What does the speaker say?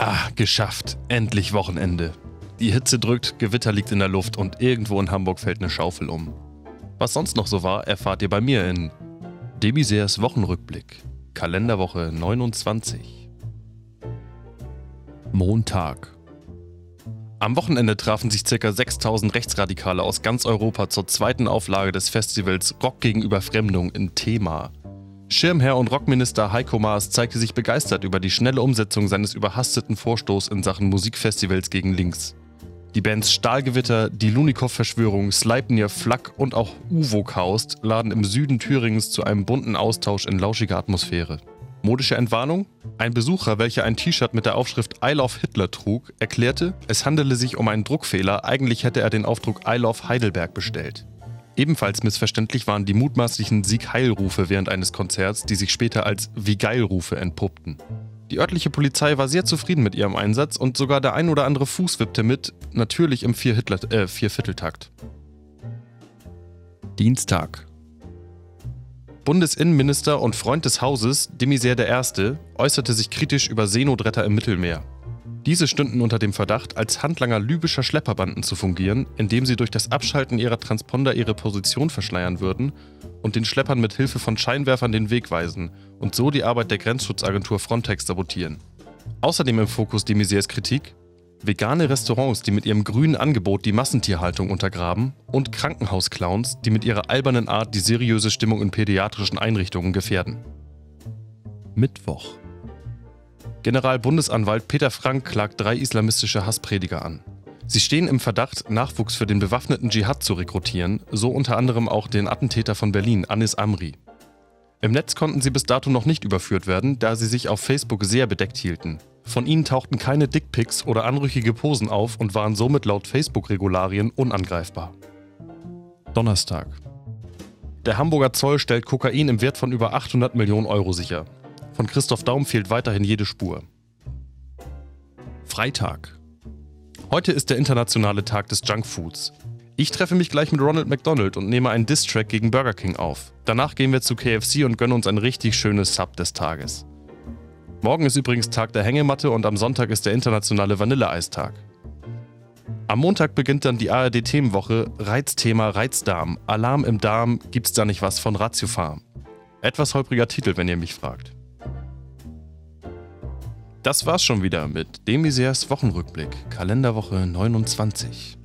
Ah, geschafft. Endlich Wochenende. Die Hitze drückt, Gewitter liegt in der Luft und irgendwo in Hamburg fällt eine Schaufel um. Was sonst noch so war, erfahrt ihr bei mir in Demisers Wochenrückblick. Kalenderwoche 29. Montag. Am Wochenende trafen sich ca. 6000 Rechtsradikale aus ganz Europa zur zweiten Auflage des Festivals Rock gegen Überfremdung in Thema. Schirmherr und Rockminister Heiko Maas zeigte sich begeistert über die schnelle Umsetzung seines überhasteten Vorstoßs in Sachen Musikfestivals gegen Links. Die Bands Stahlgewitter, die Lunikov-Verschwörung, Sleipnir Flak und auch Uvo Kaust laden im Süden Thüringens zu einem bunten Austausch in lauschiger Atmosphäre. Modische Entwarnung? Ein Besucher, welcher ein T-Shirt mit der Aufschrift I Love Hitler trug, erklärte, es handele sich um einen Druckfehler, eigentlich hätte er den Aufdruck I Love Heidelberg bestellt. Ebenfalls missverständlich waren die mutmaßlichen Sieg-Heil-Rufe während eines Konzerts, die sich später als Wie geil-Rufe entpuppten. Die örtliche Polizei war sehr zufrieden mit ihrem Einsatz und sogar der ein oder andere Fuß wippte mit, natürlich im äh, Viervierteltakt. Dienstag. Bundesinnenminister und Freund des Hauses, Demisier I., äußerte sich kritisch über Seenotretter im Mittelmeer. Diese stünden unter dem Verdacht, als Handlanger libyscher Schlepperbanden zu fungieren, indem sie durch das Abschalten ihrer Transponder ihre Position verschleiern würden und den Schleppern mit Hilfe von Scheinwerfern den Weg weisen und so die Arbeit der Grenzschutzagentur Frontex sabotieren. Außerdem im Fokus de Maizières Kritik vegane Restaurants, die mit ihrem grünen Angebot die Massentierhaltung untergraben und Krankenhausclowns, die mit ihrer albernen Art die seriöse Stimmung in pädiatrischen Einrichtungen gefährden. Mittwoch Generalbundesanwalt Peter Frank klagt drei islamistische Hassprediger an. Sie stehen im Verdacht, Nachwuchs für den bewaffneten Dschihad zu rekrutieren, so unter anderem auch den Attentäter von Berlin, Anis Amri. Im Netz konnten sie bis dato noch nicht überführt werden, da sie sich auf Facebook sehr bedeckt hielten. Von ihnen tauchten keine Dickpics oder anrüchige Posen auf und waren somit laut Facebook-Regularien unangreifbar. Donnerstag. Der Hamburger Zoll stellt Kokain im Wert von über 800 Millionen Euro sicher. Von Christoph Daum fehlt weiterhin jede Spur. Freitag. Heute ist der internationale Tag des Junkfoods. Ich treffe mich gleich mit Ronald McDonald und nehme einen Diss-Track gegen Burger King auf. Danach gehen wir zu KFC und gönnen uns ein richtig schönes Sub des Tages. Morgen ist übrigens Tag der Hängematte und am Sonntag ist der internationale Vanilleeistag. Am Montag beginnt dann die ARD-Themenwoche Reizthema Reizdarm. Alarm im Darm, gibt's da nicht was von Ratiofarm? Etwas holpriger Titel, wenn ihr mich fragt. Das war's schon wieder mit Demisiers Wochenrückblick, Kalenderwoche 29.